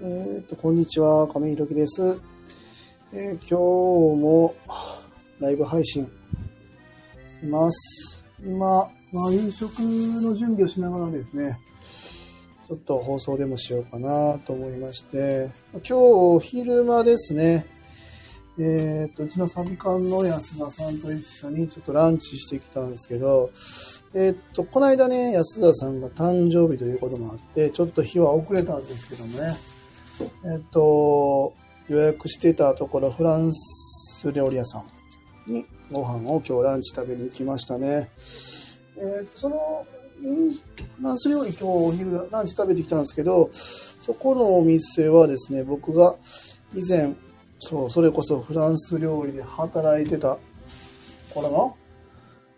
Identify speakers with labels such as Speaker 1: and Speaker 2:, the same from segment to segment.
Speaker 1: えっ、と、こんにちは、亀井ひろきです。えー今日もライブ配信してます。今、まあ、夕食の準備をしながらですね、ちょっと放送でもしようかなと思いまして、今日お昼間ですね、えっ、と、うちのサビ館の安田さんと一緒にちょっとランチしてきたんですけど、えっ、と、この間ね、安田さんが誕生日ということもあって、ちょっと日は遅れたんですけどもね、えっと、予約してたところ、フランス料理屋さんにご飯を今日ランチ食べに行きましたね。えっと、その、フランス料理今日お昼ランチ食べてきたんですけど、そこのお店はですね、僕が以前、そう、それこそフランス料理で働いてた頃の、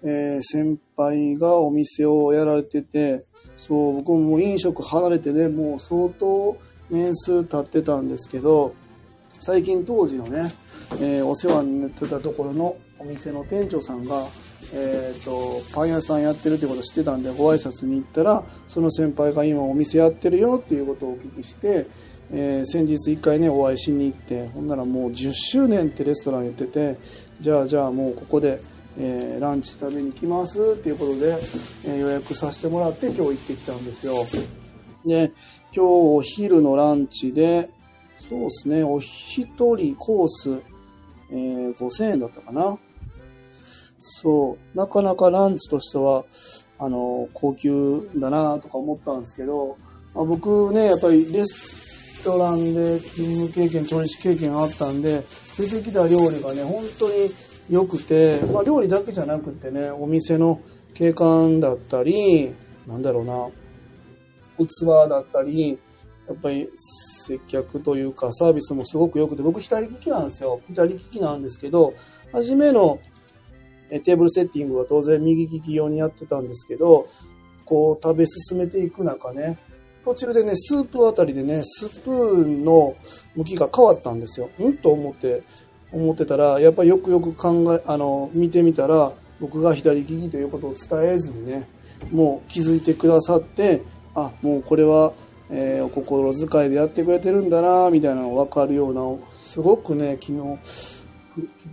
Speaker 1: えー先輩がお店をやられてて、そう、僕も飲食離れてね、もう相当年数経ってたんですけど、最近当時のね、えーお世話になってたところのお店の店長さんが、えー、とパン屋さんやってるってことを知ってたんでご挨拶に行ったらその先輩が今お店やってるよっていうことをお聞きして、えー先日一回ねお会いしに行ってほんならもう10周年ってレストラン言っててじゃあじゃあもうここで、えーランチ食べに来ますっていうことで、えー予約させてもらって今日行ってきたんですよ。で今日お昼のランチでそうですねお一人コース、えー5000円だったかな。そう、なかなかランチとしては、あの、高級だなとか思ったんですけど、まあ、僕ね、やっぱりレストランで勤務経験、調理師経験あったんで、出てきた料理がね、本当に良くて、まあ料理だけじゃなくてね、お店の景観だったり、なんだろうな、器だったり、やっぱり接客というかサービスもすごく良くて、僕左利きなんですよ。左利きなんですけど、初めのテーブルセッティングは当然右利き用にやってたんですけど、こう食べ進めていく中ね、途中でね、スープあたりでね、スプーンの向きが変わったんですよ。ん？と思って、思ってたら、やっぱりよくよく考え、あの、見てみたら、僕が左利きということを伝えずにね、もう気づいてくださって、あ、もうこれは、えーお心遣いでやってくれてるんだな、みたいなのが分かるような、すごくね、昨日、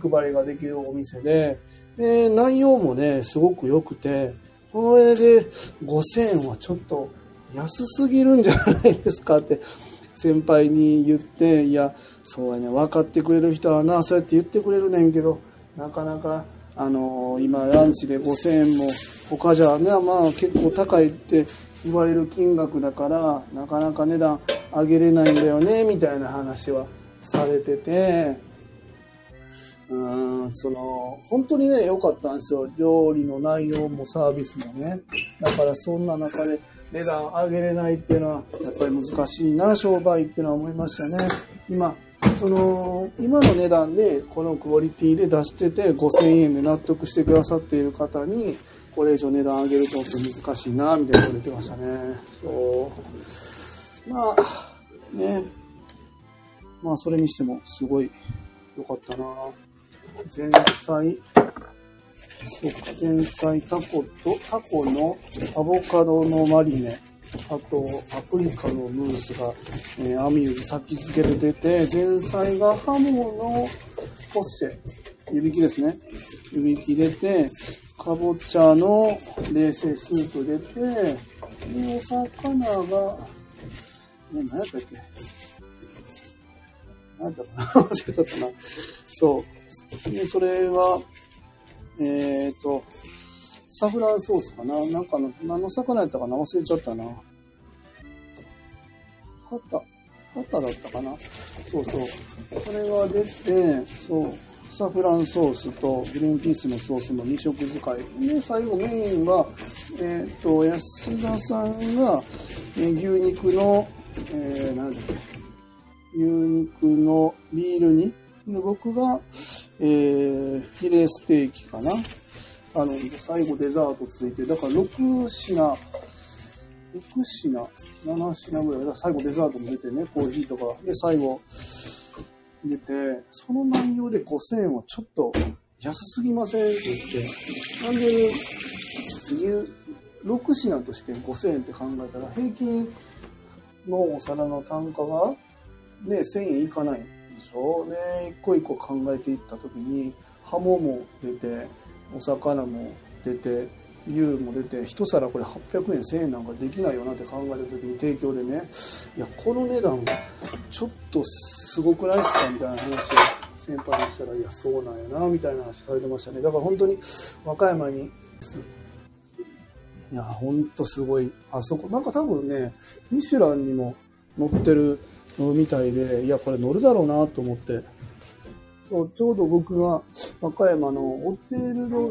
Speaker 1: 気配りができるお店で、で、内容もね、すごく良くて、この上で5000円はちょっと安すぎるんじゃないですかって先輩に言って、いや、そうやね、分かってくれる人はな、そうやって言ってくれるねんけど、なかなか、あのー今ランチで5000円も他じゃね、まあ結構高いって言われる金額だから、なかなか値段上げれないんだよね、みたいな話はされてて、うん、その、本当にね、良かったんですよ。料理の内容もサービスもね。だからそんな中で値段上げれないっていうのは、やっぱり難しいな、商売っていうのは思いましたね。今、その、今の値段でこのクオリティで出してて5000円で納得してくださっている方に、これ以上値段上げるとって難しいな、みたいなこと言ってましたね。そう。まあ、ね。まあ、それにしてもすごい良かったな。前菜、そうか、前菜タコと、タコのアボカドのマリネ、あと、パプリカのムースが、えー、網より先付けで出て、前菜がハモのポッシェ、湯引きですね。湯引き出て、かぼちゃの冷製スープ出て、で、お魚が、ね、何やったっけ？何だったかな？忘れちゃったな。そう。で、それは、えっ、ー、と、サフランソースかな？なんかの、何の魚やったかな？忘れちゃったな。ハタ、ハタだったかな？そうそう。それが出て、そう。サフランソースとグリーンピースのソースの2色使い。で、最後メインは、えっ、と、安田さんが、えー牛肉の、えー、なんだっけ、牛肉のビールに、で僕が、えー、フィレステーキかな。あの、最後デザートついて、だから6品、6品、7品ぐらい、最後デザートも出てね、コーヒーとか。で、最後出て、その内容で5000円はちょっと安すぎません？って言って、なんで、6品として5000円って考えたら、平均のお皿の単価がね、1000円いかないでしょ？うね、一個一個考えていった時に、ハモも出て、お魚も出て、牛も出て一皿これ800円1000円なんかできないよなって考えた時に提供でねいやこの値段ちょっとすごくないですかみたいな話を先輩にしたらいやそうなんやなみたいな話されてましたね。だから本当に和歌山にいやほんとすごいあそこなんか多分ねミシュランにも載ってるみたいでいやこれ乗るだろうなと思ってそうちょうど僕が和歌山のホテルの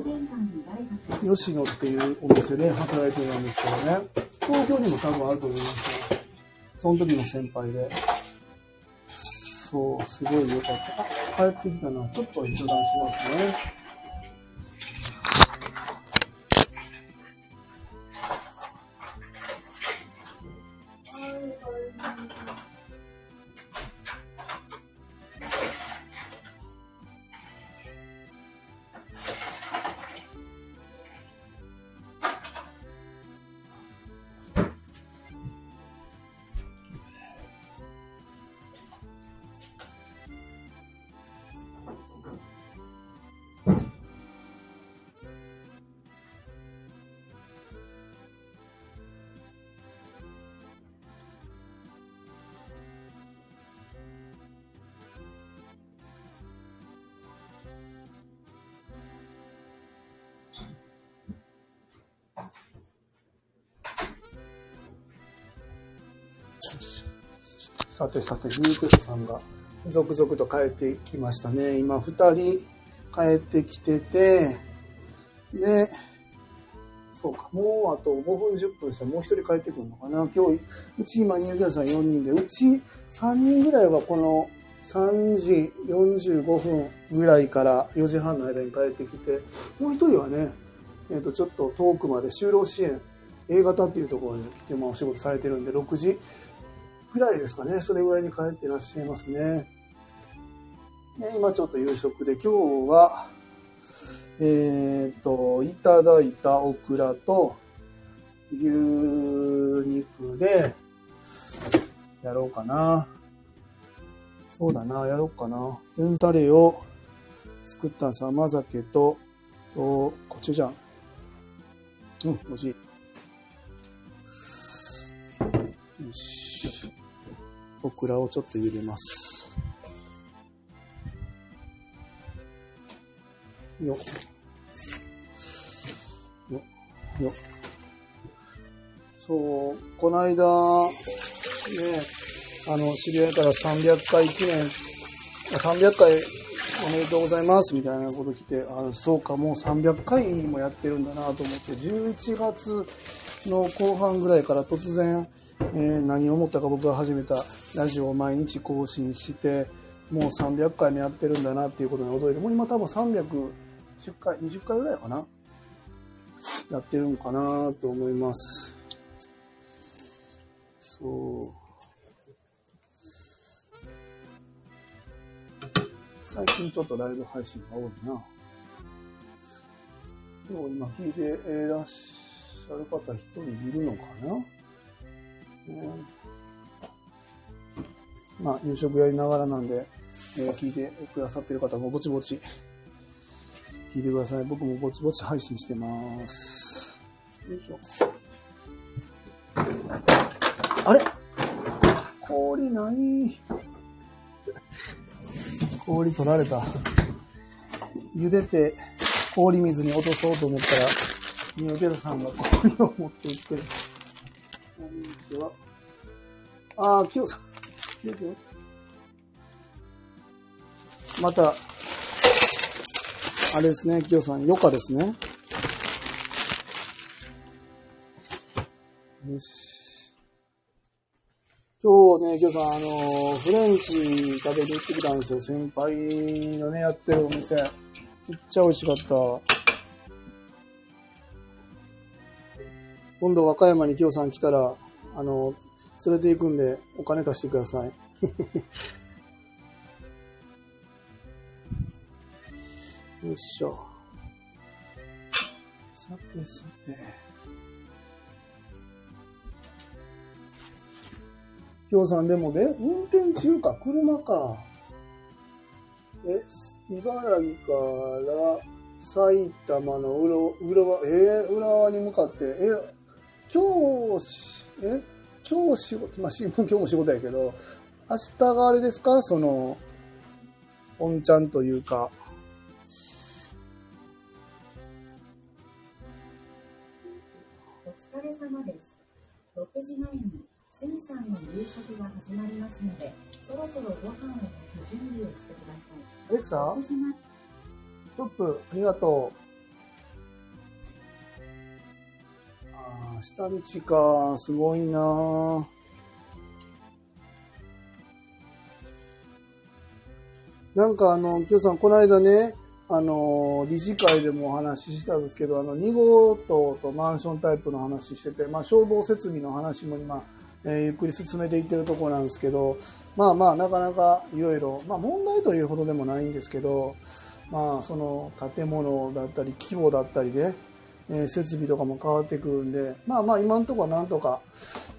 Speaker 1: 吉野っていうお店で働いてたんですけどね。東京にも多分あると思いますよその時の先輩で。そうすごい良かった。帰ってきたなちょっと一段しますね。さてさて、リュークスさんが続々と帰ってきましたね。今、二人帰ってきてて、で、そうか、もうあと5分10分したらもう一人帰ってくるのかな。今日、うち今入居者さん4人で、うち3人ぐらいはこの3時45分ぐらいから4時半の間に帰ってきて、もう一人はね、えっ、ー、と、ちょっと遠くまで就労支援、A 型っていうところに来て、まあ、お仕事されてるんで、6時ぐらいですかね。それぐらいに帰ってらっしゃいますね。今ちょっと夕食で、今日は、えっ、ー、と、いただいたオクラと牛肉で、やろうかな。そうだな、やろうかな。うんタレを作ったんです。甘酒と、と、コチュジャン。うん、美味しい。よし。オクラをちょっと茹でます。よよよそう、この間、ね、あの、知り合いから300回記念、300回おめでとうございますみたいなこと来て、あそうか、もう300回もやってるんだなと思って、11月の後半ぐらいから突然、えー、何を思ったか僕が始めたラジオを毎日更新してもう300回もやってるんだなっていうことに驚いてもう今多分310回20回ぐらいかな？やってるんかなと思います。そう。最近ちょっとライブ配信が多いな。今日今聞いてらっしゃる方一人いるのかな？まあ、夕食やりながらなんで、えー、聞いてくださってる方もぼちぼち聞いてください。僕もぼちぼち配信してます。よいしょ。あれ？氷ない？氷取られた。茹でて氷水に落とそうと思ったら、三宅さんが氷を持っていってる。こんにちは。ああ、きよさん。また、あれですね、きよさん、余暇ですね。よし。今日ね、きよさん、あの、フレンチ食べに行ってきたんですよ。先輩のね、やってるお店。めっちゃ美味しかった。今度和歌山にきよさん来たら、あの、連れて行くんで、お金貸してください。よいしょ。さてさて。京さんでもで、運転中か、車か。え、茨城から埼玉の浦浦和、えー、浦和に向かって、え、今日、え、今日仕事、まあ、今日も仕事やけど、明日があれですか？その、おんちゃんというか。
Speaker 2: お疲れ様です。6時前に、すみさんの夕食が始まりますので、そろそろご飯を炊く準備をしてください。
Speaker 1: アレクサストップ、ありがとう。下道か、すごいな。なんかあの、きよさん、この間ね、あの、理事会でもお話ししたんですけど、あの、2号棟とマンションタイプの話してて、まあ、消防設備の話も今、えー、ゆっくり進めていってるとこなんですけど、まあまあ、なかなかいろいろ、まあ問題というほどでもないんですけど、まあその建物だったり規模だったりで、え、設備とかも変わってくるんで、まあまあ今のとこはなんとか、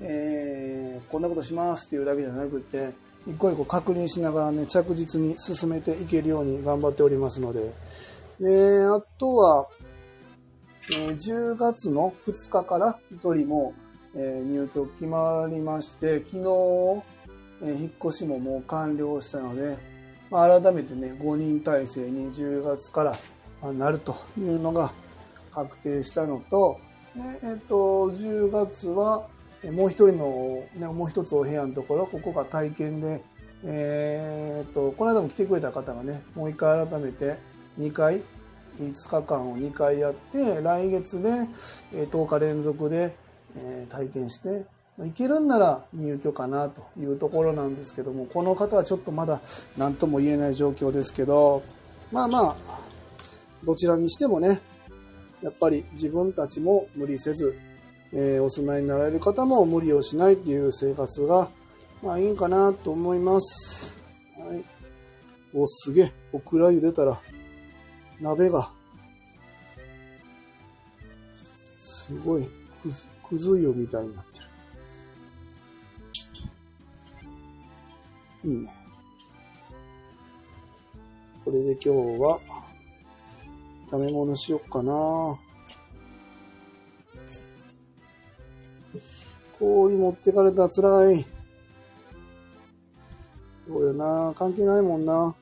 Speaker 1: えー、こんなことしますっていうだけじゃなくて、一個一個確認しながらね、着実に進めていけるように頑張っておりますので。で、あとは、え、10月の2日から1人も、え入居決まりまして、昨日、え引っ越しももう完了したので、まあ、改めてね、5人体制に10月からなるというのが確定したのと、えっと、10月は、もう一人の、ね、もう一つお部屋のところ、ここが体験で、えー、っと、この間も来てくれた方がね、もう一回改めて2回、5日間を2回やって、来月で10日連続でえ、体験して、いけるんなら入居かなというところなんですけども、この方はちょっとまだ何とも言えない状況ですけど、まあまあ、どちらにしてもね、やっぱり自分たちも無理せず、えー、お住まいになられる方も無理をしないっていう生活が、まあいいんかなと思います。はい。お、すげえ。オクラ茹でたら、鍋が、すごい。くず湯みたいになってる。いいね。これで今日は、炒め物しよっかな氷持ってかれたら辛い。そうよな関係ないもんな。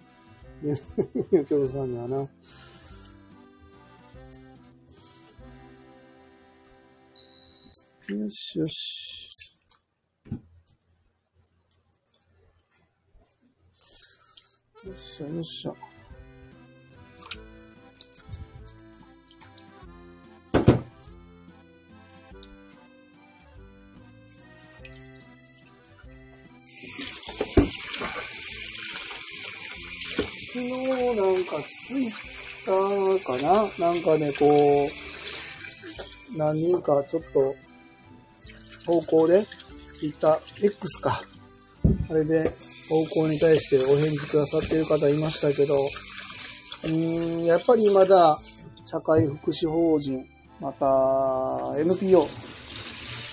Speaker 1: 京都さんにはな。よしよし。よっしゃよっしゃ。昨日なんかツイッターかな？なんかね、こう、何人かちょっと投稿で、ツイッター X か。あれで投稿に対してお返事くださってる方いましたけど、うーん、やっぱりまだ社会福祉法人、また NPO、こ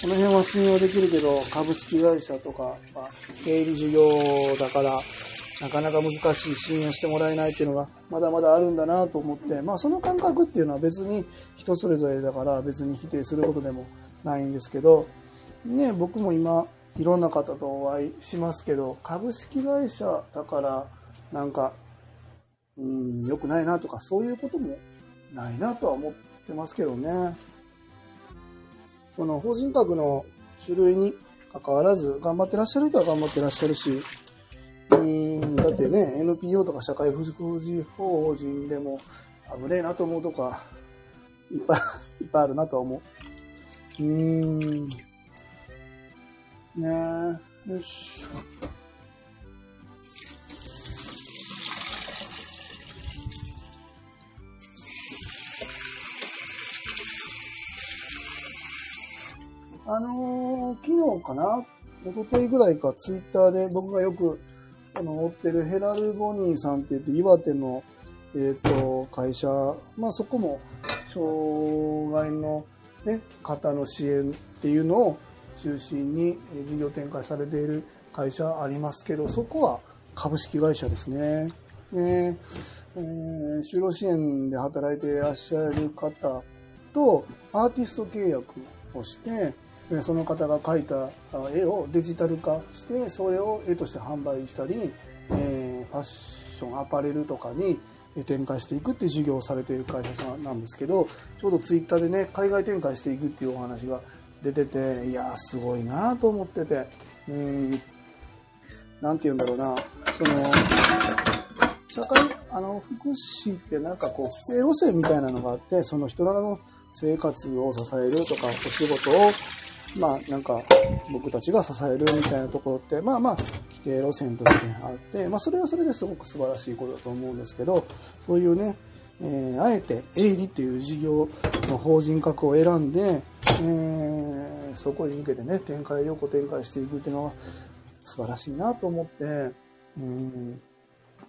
Speaker 1: の辺は信用できるけど、株式会社とか、ま、経理事業だから、なかなか難しい、信用してもらえないっていうのが、まだまだあるんだなと思って、まあその感覚っていうのは別に人それぞれだから別に否定することでもないんですけど、ね、僕も今いろんな方とお会いしますけど株式会社だからなんかうん良くないなとかそういうこともないなとは思ってますけどね。その法人格の種類に関わらず頑張ってらっしゃる人は頑張ってらっしゃるしうんだってね NPO とか社会福祉法人でも危ねえなと思うとかいっぱい いっぱいあるなとは思う。うーん。ねえよしあのー、昨日かな？一昨日ぐらいかツイッターで僕がよくあの追ってるヘラル・ボニーさんって言って岩手の、えっ、ー、と会社、まあそこも障害の、ね、方の支援っていうのを中心に事業展開されている会社ありますけど、そこは株式会社ですね。ねえー、就労支援で働いていらっしゃる方とアーティスト契約をして、その方が描いた絵をデジタル化して、それを絵として販売したり、えー、ファッション、アパレルとかに展開していくっていう事業をされている会社さんなんですけど、ちょうどツイッターでね、海外展開していくっていうお話が出てて、いやすごいなと思ってて、うん、なんて言うんだろうな、その、社会、あの、福祉ってなんかこう、規定路線みたいなのがあって、その人らの生活を支えるとか、お仕事をまあなんか僕たちが支えるみたいなところってまあまあ規定路線としてあって、まあ、それはそれですごく素晴らしいことだと思うんですけどそういうね、え、あえて営利っていう事業の法人格を選んで、え、そこに向けてね展開横展開していくっていうのは素晴らしいなと思ってうん。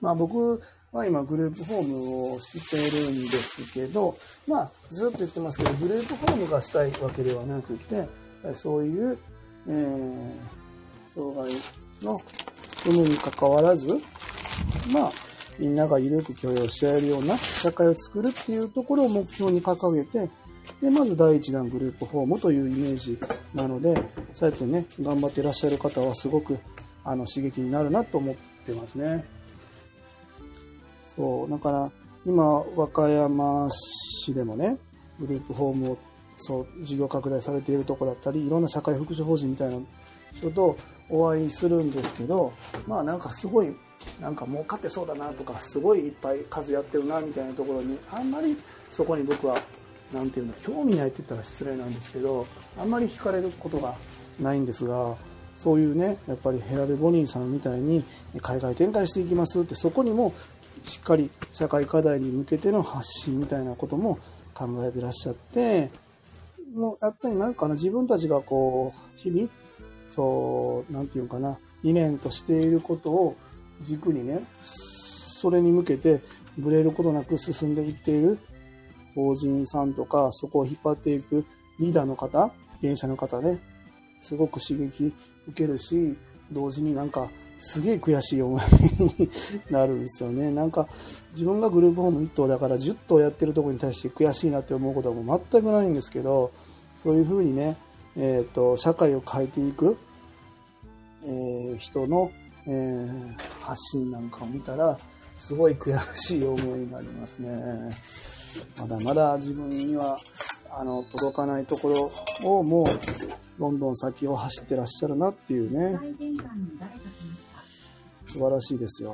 Speaker 1: まあ僕は今グループホームをしてるんですけどまあずっと言ってますけどグループホームがしたいわけではなくてそういう、えー、障害の有無にかかわらず、まあ、みんなが緩く許容し合えるような社会を作るっていうところを目標に掲げて、で、まず第一弾グループホームというイメージなので、そうやってね、頑張っていらっしゃる方はすごく、あの、刺激になるなと思ってますね。そう、だから、今、和歌山市でもね、グループホームをそう事業拡大されているとこだったりいろんな社会福祉法人みたいな人とお会いするんですけどまあなんかすごいなんか儲かってそうだなとかすごいいっぱい数やってるなみたいなところにあんまりそこに僕は何て言うんだ興味ないって言ったら失礼なんですけどあんまり惹かれることがないんですがそういうねやっぱりヘラル・ボニーさんみたいに海外展開していきますってそこにもしっかり社会課題に向けての発信みたいなことも考えてらっしゃっての、やっぱりなんかな、自分たちがこう、日々、そう、なんていうかな、理念としていることを軸にね、それに向けて、ブレることなく進んでいっている法人さんとか、そこを引っ張っていくリーダーの方、現者の方ね、すごく刺激受けるし、同時になんか、すげえ悔しい思いになるんですよね。なんか、自分がグループホーム1頭だから10頭やってるとこに対して悔しいなって思うことはもう全くないんですけど、そういうふうにね、えっ、ー、と、社会を変えていく、えー、人の、えー、発信なんかを見たら、すごい悔しい思いになりますね。まだまだ自分には、あの、届かないところをもう、どんどん先を走ってらっしゃるなっていうね。素晴らしいですよ。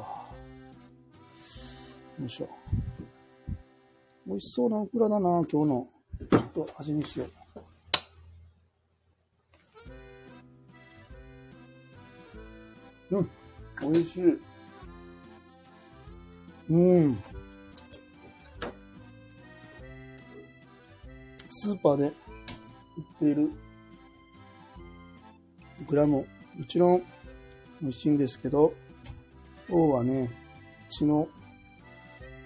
Speaker 1: よいしょ。美味しそうなオクラだな、今日の。ちょっと味見しよう。うん、美味しい。うん。スーパーで売っているオクラも、もちろん美味しいんですけど、今日はね、うちの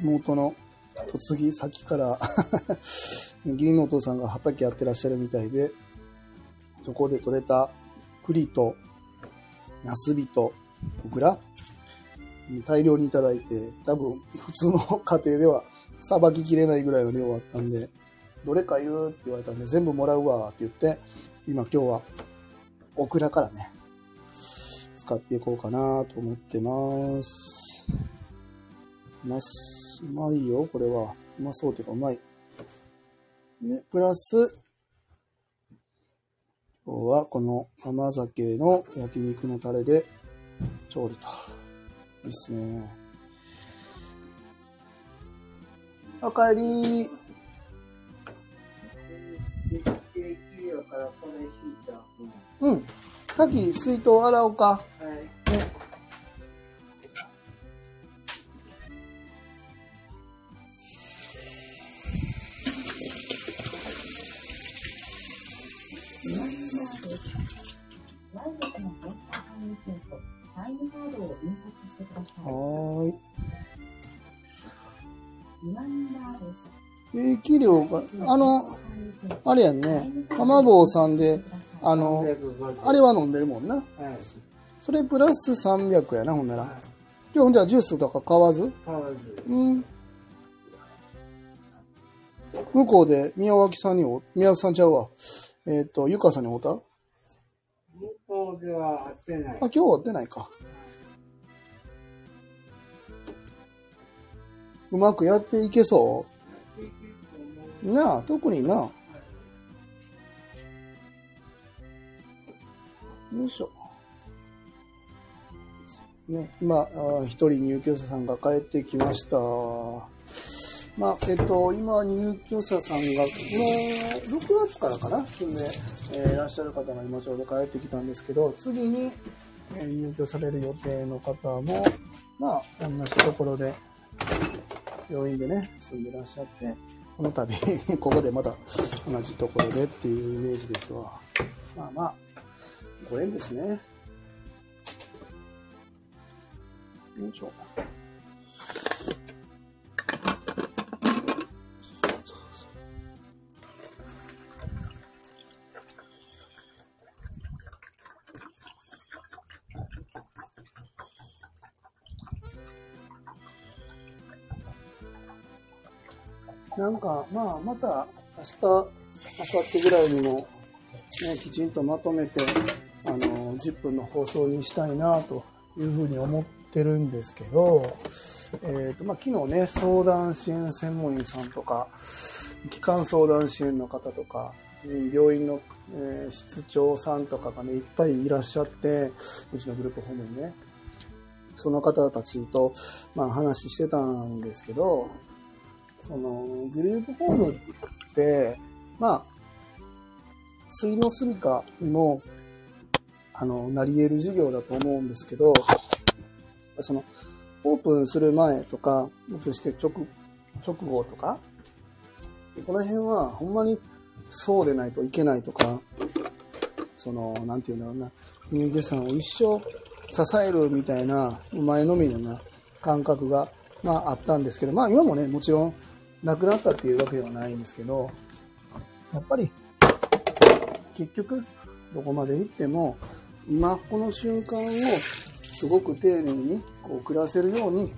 Speaker 1: 妹の嫁ぎ先から 義理のお父さんが畑やってらっしゃるみたいで、そこで採れた栗と、ナスビと、オクラ、大量にいただいて、多分普通の家庭ではさばききれないぐらいの量あったんで、どれかいるって言われたんで全部もらうわって言って、今今日はオクラからね、使っていこうかなと思ってます。ます。うまいよ、これは。うまそうていうか、うまい。で、プラス、今日はこの甘酒の焼肉のタレで調理と。いいっすね。おかえりうん。さっき水筒洗おうか。はい。定期料が、あの、あれやんね、かまぼうさんで、あの、あれは飲んでるもんな。はい、それプラス300やな、ほんなら。今日じゃあジュースとか買わず？
Speaker 3: 買わず。
Speaker 1: うん。向こうで宮脇さんにお、宮脇さんちゃうわ。えっ、と、ゆかさんにおった？あ、
Speaker 3: 向こうでは会ってない。
Speaker 1: 今日は会ってないか。うまくやっていけそう？なあ、特にな。よいしょ。ね、今、一人入居者さんが帰ってきました。まあ、えっと、今、入居者さんが、もう、6月からかな、住んで、えーいらっしゃる方が今ちょうど帰ってきたんですけど、次に、えー入居される予定の方も、まあ、同じところで、病院でね、住んでらっしゃって、この度、ここでまた同じところでっていうイメージですわ。まあまあ、ご縁ですね。よいしょ。なんか、まあ、また明日、明後日ぐらいにも、ね、きちんとまとめて、あの、10分の放送にしたいなというふうに思ってるんですけど、えっ、と、まあ、昨日ね、相談支援専門員さんとか、機関相談支援の方とか、病院の、えー室長さんとかがね、いっぱいいらっしゃって、うちのグループホームにね、その方たちと、まあ、話してたんですけど、その、グループホームって、まあ、水の住処にも、あの、なり得る事業だと思うんですけど、その、オープンする前とか、オープンして直、直後とか、この辺はほんまにそうでないといけないとか、その、なんていうんだろうな、入居さんを一生支えるみたいな、前のめりな感覚が、まああったんですけど、まあ今もね、もちろんなくなったっていうわけではないんですけど、やっぱり、結局、どこまで行っても、今この瞬間をすごく丁寧にこう暮らせるように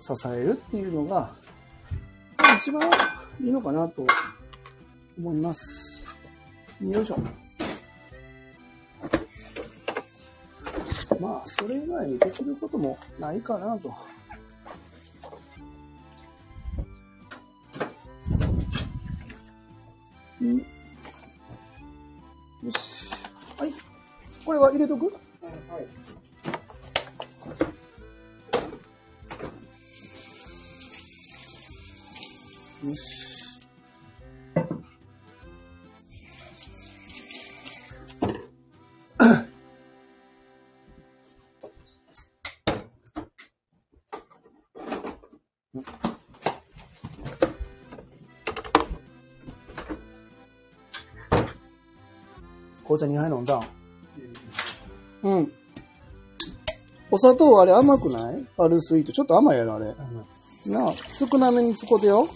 Speaker 1: 支えるっていうのが、一番いいのかなと思います。よいしょ。まあ、それ以外にできることもないかなと。んよし。はい。これは入れとく？
Speaker 3: はい。
Speaker 1: よし。紅茶2杯飲んだんうん。お砂糖あれ甘くない？パルスイート。ちょっと甘いやろ、あれ。なあ、少なめに使ってよ。
Speaker 3: はい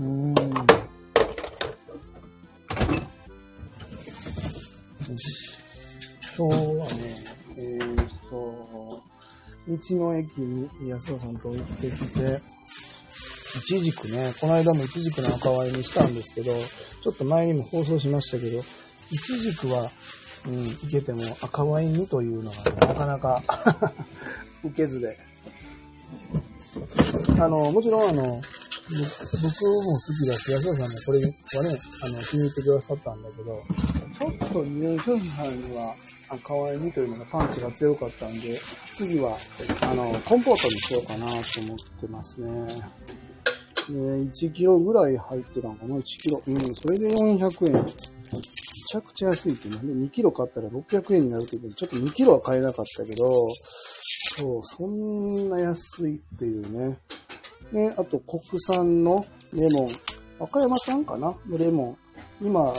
Speaker 1: うん。今日はね、えーっと、道の駅に安田さんと行ってきて、いちじくね、この間もいちじくの赤ワインにしたんですけど、ちょっと前にも放送しましたけど、いちじくは、うん、いけても赤ワインにというのがね、なかなか 受けずで。あの、もちろんあの、僕も好きだし、安田さんもこれはね、あの、気に入ってくださったんだけど、ちょっと入居者さんには赤ワインというのがパンチが強かったんで、次は、あの、コンポートにしようかなと思ってますね。で、1キロぐらい入ってたのかな ?1 キロ。うん、それで400円。めちゃくちゃ安いってなんで2キロ買ったら600円になるって言って、ちょっと2キロは買えなかったけど、そう、そんな安いっていうね。ね、あと国産のレモン。和歌山産かな？のレモン。今は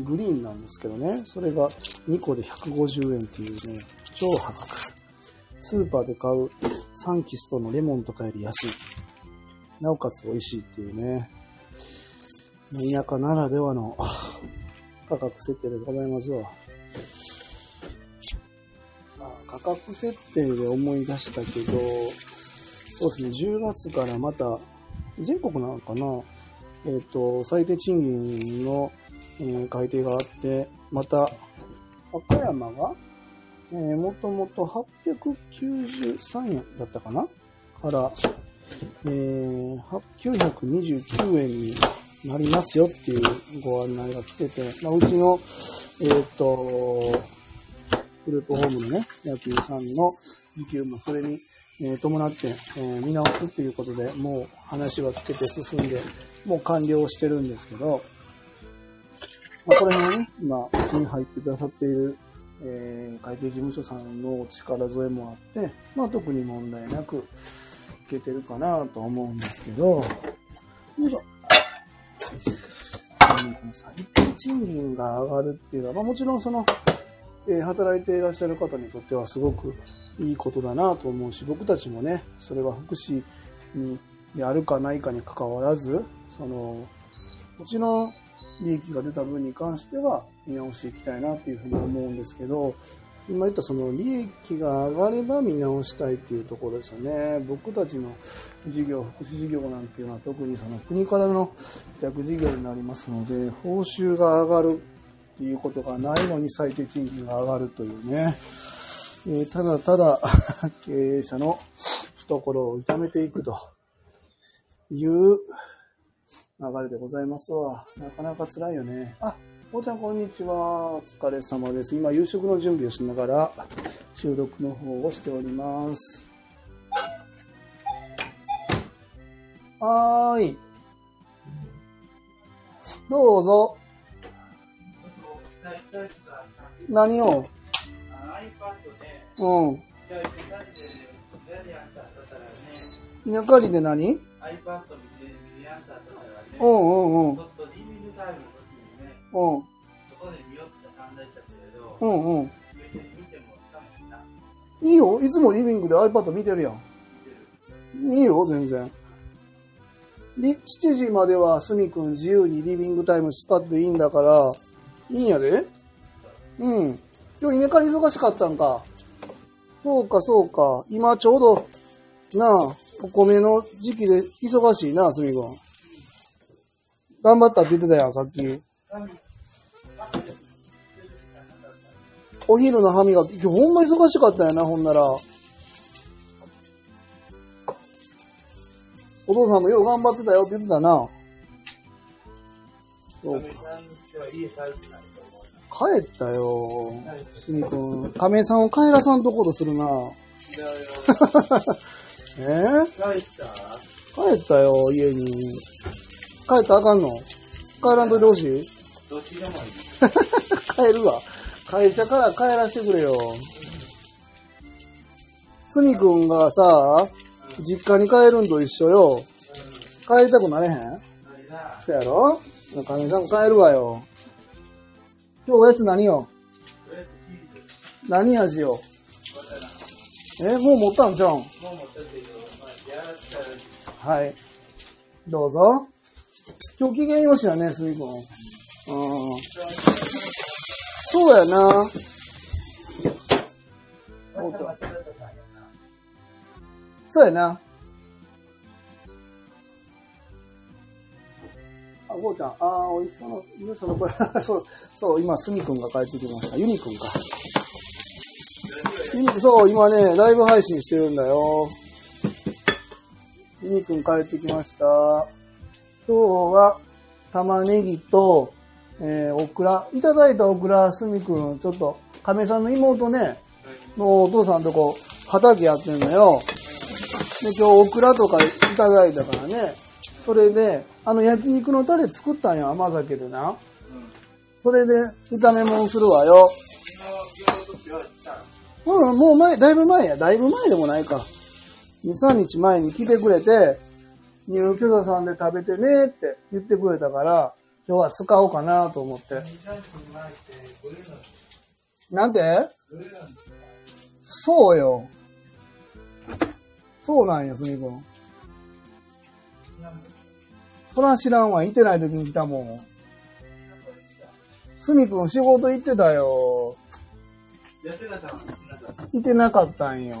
Speaker 1: グリーンなんですけどね。それが2個で150円っていうね、超破格。スーパーで買うサンキストのレモンとかより安い。なおかつ美味しいっていうね。田舎ならではの価格設定でございますわ。価格設定で思い出したけど、そうですね、10月からまた、全国なのかな？えっ、と、最低賃金の、えー改定があって、また、和歌山が、えー、もともと893円だったかな？から、えー、929円になりますよっていうご案内が来てて、まあ、うちの、えっ、と、グループホームのね、野球さんの時給もそれに、え伴って、え見直すっていうことで、もう話はつけて進んで、もう完了してるんですけど、まあ、これ辺はね、今、うちに入ってくださっている、えー会計事務所さんのお力添えもあって、まあ、特に問題なくいけてるかなと思うんですけど、よいしょ。最低賃金が上がるっていうのは、まあ、もちろんその、えー働いていらっしゃる方にとってはすごくいいことだなと思うし、僕たちもね、それは福祉にであるかないかに関わらず、その、もちろん利益が出た分に関しては見直していきたいなっていうふうに思うんですけど、今言ったその利益が上がれば見直したいっていうところですよね。僕たちの事業、福祉事業なんていうのは特にその国からの委託事業になりますので、報酬が上がるっていうことがないのに最低賃金が上がるというね。えーただただ 経営者の懐を痛めていくという流れでございますわ。なかなか辛いよね。あ、おーちゃんこんにちは。お疲れ様です。今夕食の準備をしながら収録の方をしております。はーい。どうぞ。何を
Speaker 4: ？iPad で、
Speaker 1: うん。
Speaker 4: じゃあ、2人で、やりやったったらね、
Speaker 1: 稲刈りで何
Speaker 4: ？iPad 見て、見やったったらね、
Speaker 1: うんうんうん
Speaker 4: ちょ。っとリビングタイムの時にね、
Speaker 1: うん。
Speaker 4: そこで見よって考えたけれど、
Speaker 1: うんうん。
Speaker 4: 別に見てもダメな、
Speaker 1: いいよ。いつもリビングで iPad 見てるやん。
Speaker 4: 見てる。
Speaker 1: いいよ、全然。り7時まではすみくん自由にリビングタイムしたっていいんだから、いいんやで。うん。今日稲刈り忙しかったんか。そうか、そうか。今ちょうど、なあ、お米の時期で忙しいな、すみくん。頑張ったって言ってたやん、さっき。お昼の歯磨き、今日ほんま忙しかったよな、ほんなら。お父さんもよう頑張ってたよって言ってたな。そうか
Speaker 4: 帰っ
Speaker 1: たよ。すみくん。亀さんを帰らさんとことするな。えー、
Speaker 4: 帰った？
Speaker 1: 帰ったよ、家に。帰ったらあかんの？帰らんといてほしい？
Speaker 4: どっちでもいい。
Speaker 1: 帰るわ。会社から帰らせてくれよ。すみくんがさ、実家に帰るんと一緒よ。帰りたくなれへん？そやろ？かみさん帰るわよ。今日おやつ何よ、何味よ？え、もう持ったんじゃん、はい。どうぞ。今日機嫌よしだね、すみくん。うん。そうやな。そうやな。あ、ゴーちゃん、あー、おいしそうな、よそのこれ、そう、そう、今、すみくんが帰ってきました。ユニくんか。ユニくん、そう、今ね、ライブ配信してるんだよ。ユニくん帰ってきました。今日は、玉ねぎと、えー、オクラ。いただいたオクラ、すみくん、ちょっと、亀さんの妹ね、のお父さんとこ、畑やってんのよ。で、今日オクラとかいただいたからね。それで、あの焼肉のタレ作ったんよ、甘酒でな。それで、炒め物するわよ。うん、もう前、だいぶ前や。だいぶ前でもないか。2、3日前に来てくれて、入居者さんで食べてねって言ってくれたから、今日は使おうかなと思って。なんて？そうよ。そうなんよ、すみくん。そら知らんわ。いてない時に来たもん。すみくん仕事行ってたよ。いてなかったんよ。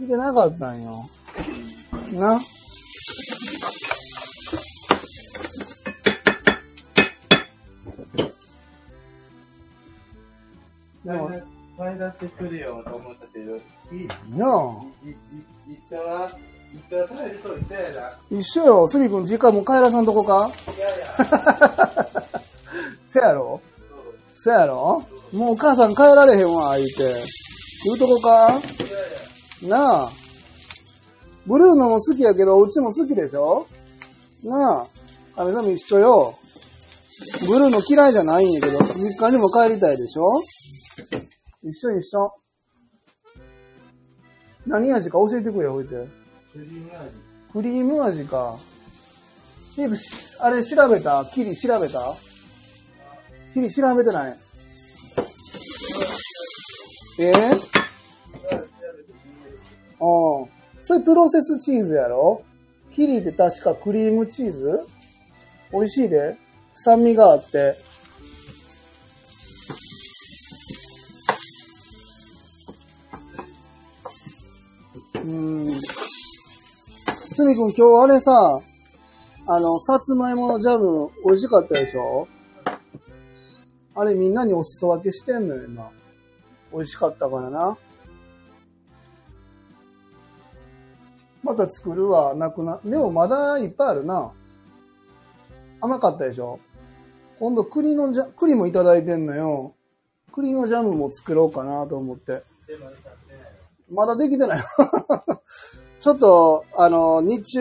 Speaker 1: いてなかったんよ。な？でも、
Speaker 4: 前だってくるよと思ったけど、いい、い、い、
Speaker 1: なあ。
Speaker 4: いったら、いったら？帰ると言ったやな。
Speaker 1: 一緒よ。すみくん実家もう帰らさんとこか？
Speaker 4: いやいや、
Speaker 1: せやろ？せやろ？もうお母さん帰られへんわ、言うて。言うとこか？なあ。ブルーのも好きやけど、うちも好きでしょ？なあ。神様一緒よ。ブルーの嫌いじゃないんやけど、実家にも帰りたいでしょ？一緒一緒。何味か教えてくれよ、ほいて。
Speaker 4: クリーム味。
Speaker 1: クリーム味か。テープ、あれ調べた？キリ調べた？キリ調べてない？え？ー、ああ。それプロセスチーズやろ？キリって確かクリームチーズ？美味しいで。酸味があって。うん。つみくん今日あれさ、あの、さつまいものジャム美味しかったでしょ？あれみんなにお裾分けしてんのよ、今。美味しかったからな。また作るわ、なくな、でもまだいっぱいあるな。甘かったでしょ？今度栗のジャ、栗もいただいてんのよ。栗のジャムも作ろうかなと思って。まだできてない。ちょっと、あの、日中、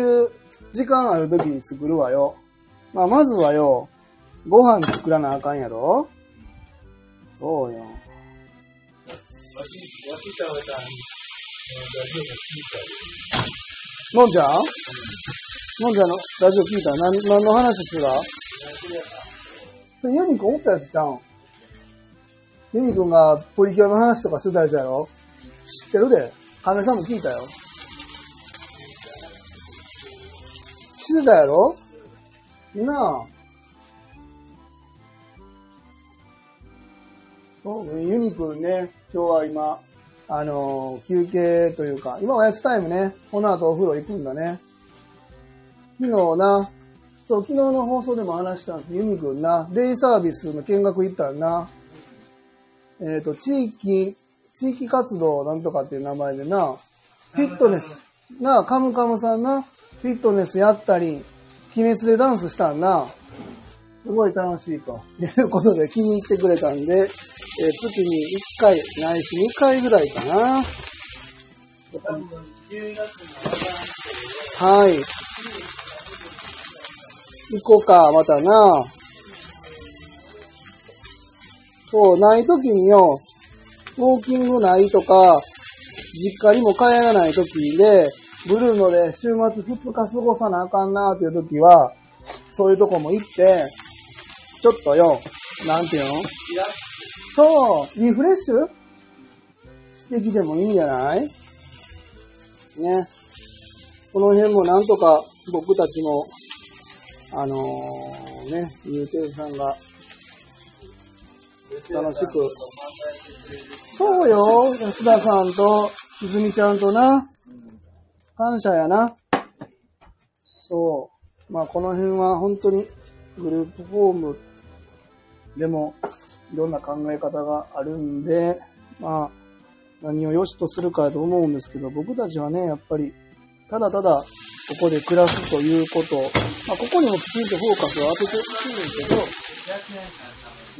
Speaker 1: 時間ある時に作るわよ。まあ、まずはよ、ご飯作らなあかんやろそうよ。のんちゃん？のんちゃんの？ラジオ聞いた？何、何の話してたそれユニくんおったやつじゃん？ユニくんがプリキュアの話とかしてたやつやろ？知ってるで。亀さんも聞いたよ。してたやろなあ。そう、ユニくんね、今日は今、あのー休憩というか、今おやつタイムね、この後お風呂行くんだね。昨日な、そう、昨日の放送でも話したんです。ユニくんな、デイサービスの見学行ったんな。えっ、と、地域、地域活動なんとかっていう名前でな、フィットネス、な、カムカムさんな、フィットネスやったり、鬼滅でダンスしたんな。すごい楽しいと。いうことで気に入ってくれたんで、えー月に1回、ないし2回ぐらいかな。はい。行こうか、またな。そう、ない時によ、ウォーキングないとか、実家にも帰らない時で、ブルーノで週末2日過ごさなあかんなーっていう時は、そういうとこも行って、ちょっとよ、なんていうの？そう、リフレッシュ？してきてもいいんじゃない？ね。この辺もなんとか僕たちも、あのーね、ゆうていさんが楽しく。そうよ、安田さんと泉ちゃんとな、感謝やな。そう。まあこの辺は本当にグループフォームでもいろんな考え方があるんで、まあ何を良しとするかと思うんですけど、僕たちはね、やっぱりただただここで暮らすということ、まあ、ここにもきちんとフォーカスを当ててほしいんです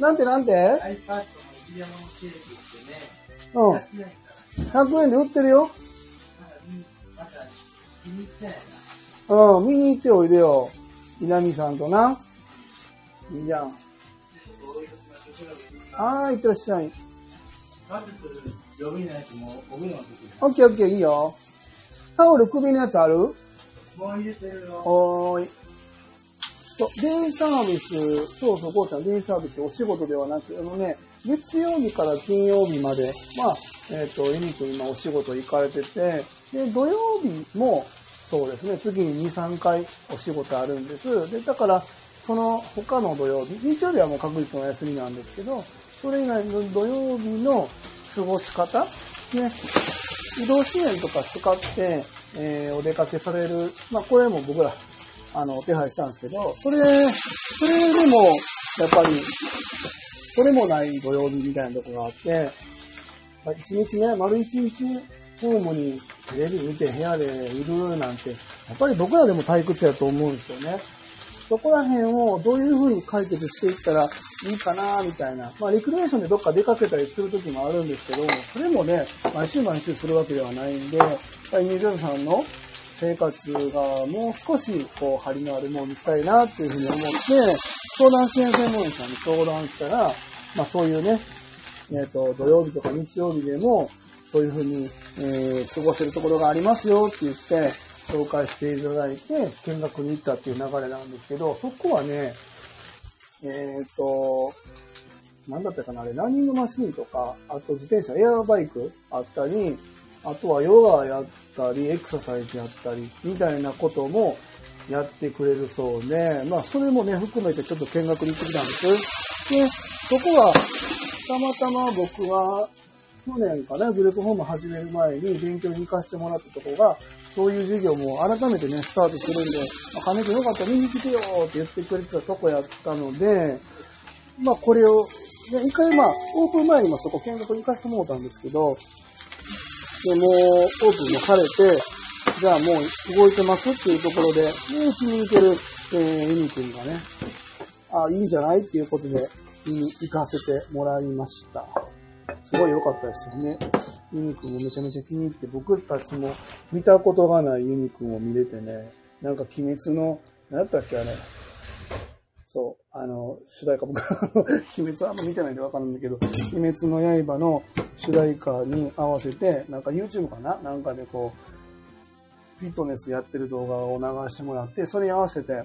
Speaker 1: けど、なんてなんて
Speaker 4: ？iPad の入れ物ケーキってね、
Speaker 1: うん。
Speaker 4: 100円から、
Speaker 1: 100円で売ってるよ。うん、見に行っておいでよ。南さんとな。いいじゃん。はーい、いってらっしゃい。オッケーオッケーいいよ。タオル首のやつある？
Speaker 4: も。
Speaker 1: おーい。そう、デイサービス、そうそう、こうちゃん、デイサービス、お仕事ではなく、あのね、月曜日から金曜日まで、まあ、えっ、と、ユニくん今お仕事行かれてて、で、土曜日も、そうですね、次に2、3回お仕事あるんです。で、だから、その他の土曜日、日曜日はもう確実のお休みなんですけど、それ以外の土曜日の過ごし方、ね、移動支援とか使って、えーお出かけされる、まあ、これも僕ら、あの、手配したんですけど、それ、それでも、やっぱり、それもない土曜日みたいなとこがあって、まあ一日ね、丸一日、ホームにテレビ見て部屋でいるなんて、やっぱり僕らでも退屈やと思うんですよね。そこら辺をどういうふうに解決していったらいいかな、みたいな。まあ、リクレーションでどっか出かけたりする時もあるんですけど、それもね、毎週毎週するわけではないんで、やっぱり水野さんの生活がもう少し、こう、張りのあるものにしたいな、っていうふうに思って、相談支援専門員さんに相談したら、まあ、そういうね、えっ、と、土曜日とか日曜日でも、そういうふうに、えー過ごせるところがありますよって言って、紹介していただいて、見学に行ったっていう流れなんですけど、そこはね、えっ、と、なんだったかな、あれ、ランニングマシンとか、あと自転車、エアバイクあったり、あとはヨガやったり、エクササイズやったり、みたいなこともやってくれるそうで、まあ、それもね、含めてちょっと見学に行ってきたんです。で、そこは、たまたま僕は、去年かな、グループホーム始める前に勉強に行かせてもらったとこが、そういう授業も改めてね、スタートするんで、まあ、金君よかったら見に来てよって言ってくれてたとこやったので、まあこれを、で、一回まあ、オープン前にもそこ見学に行かせてもらったんですけど、で、もうオープンもされて、じゃあもう動いてますっていうところで、で、うちに行ける、えー、ユニ君がね、あ、いいんじゃないっていうことで、に行かせてもらいました。すごい良かったですよね。ユニくんもめちゃめちゃ気に入って、僕たちも見たことがないユニくんを見れてね、なんか鬼滅の、何やったっけあれ。そう、あの、主題歌、僕、鬼滅あんま見てないんでわかるんだけど、鬼滅の刃の主題歌に合わせて、なんか YouTube かな？なんかでこう、フィットネスやってる動画を流してもらって、それに合わせて、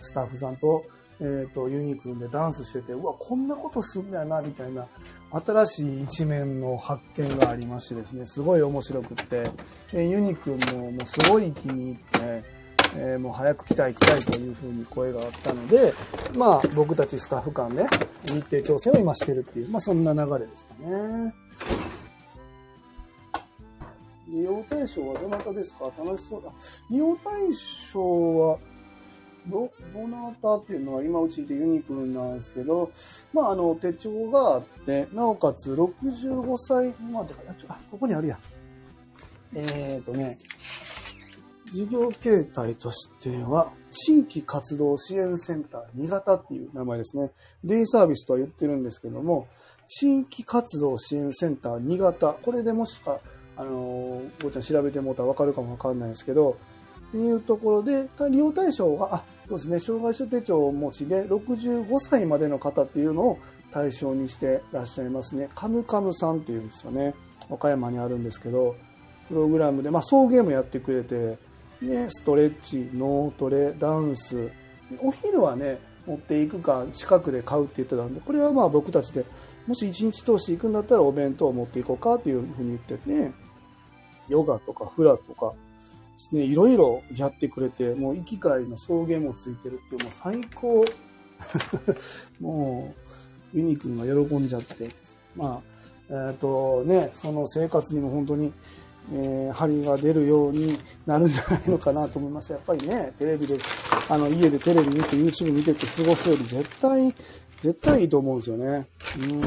Speaker 1: スタッフさんと、えっ、と、ユニくんでダンスしてて、うわ、こんなことすんだよな、みたいな、新しい一面の発見がありましてですね、すごい面白くって、でユニくんももうすごい気に入って、えーもう早く来たい来たいというふうに声があったので、まあ僕たちスタッフ間で日程調整を今してるっていう、まあそんな流れですかね。利用対象はどなたですか？楽しそうだ。利用対象は、ど、どなたっていうのは今うちでユニくんなんですけど、まああの手帳があって、なおかつ65歳までかな、あ、ここにあるやん。えーとね、事業形態としては、地域活動支援センター新潟っていう名前ですね。デイサービスとは言ってるんですけども、地域活動支援センター新潟。これでもしか、あのー、ごちゃん調べてもらったらわかるかもわかんないですけど、っていうところで、利用対象が、あ、そうですね、障害者手帳をお持ちで、65歳までの方っていうのを対象にしてらっしゃいますね。カムカムさんっていうんですよね。和歌山にあるんですけど、プログラムで、まあ、送迎もやってくれて、ね、ストレッチ、脳トレ、ダンス。お昼はね、持っていくか、近くで買うって言ってたんで、これはまあ僕たちで、もし一日通して行くんだったらお弁当を持っていこうかっていうふうに言ってね、ヨガとかフラとか、ね、いろいろやってくれて、もう行き帰りの送迎もついてるって、もう最高。もう、ユニ君が喜んじゃって、まあ、えっ、とね、その生活にも本当に、えー、張りが出るようになるんじゃないのかなと思います。やっぱりね、テレビで、あの、家でテレビ見て、YouTube 見てって過ごすより絶対、絶対いいと思うんですよね。うん。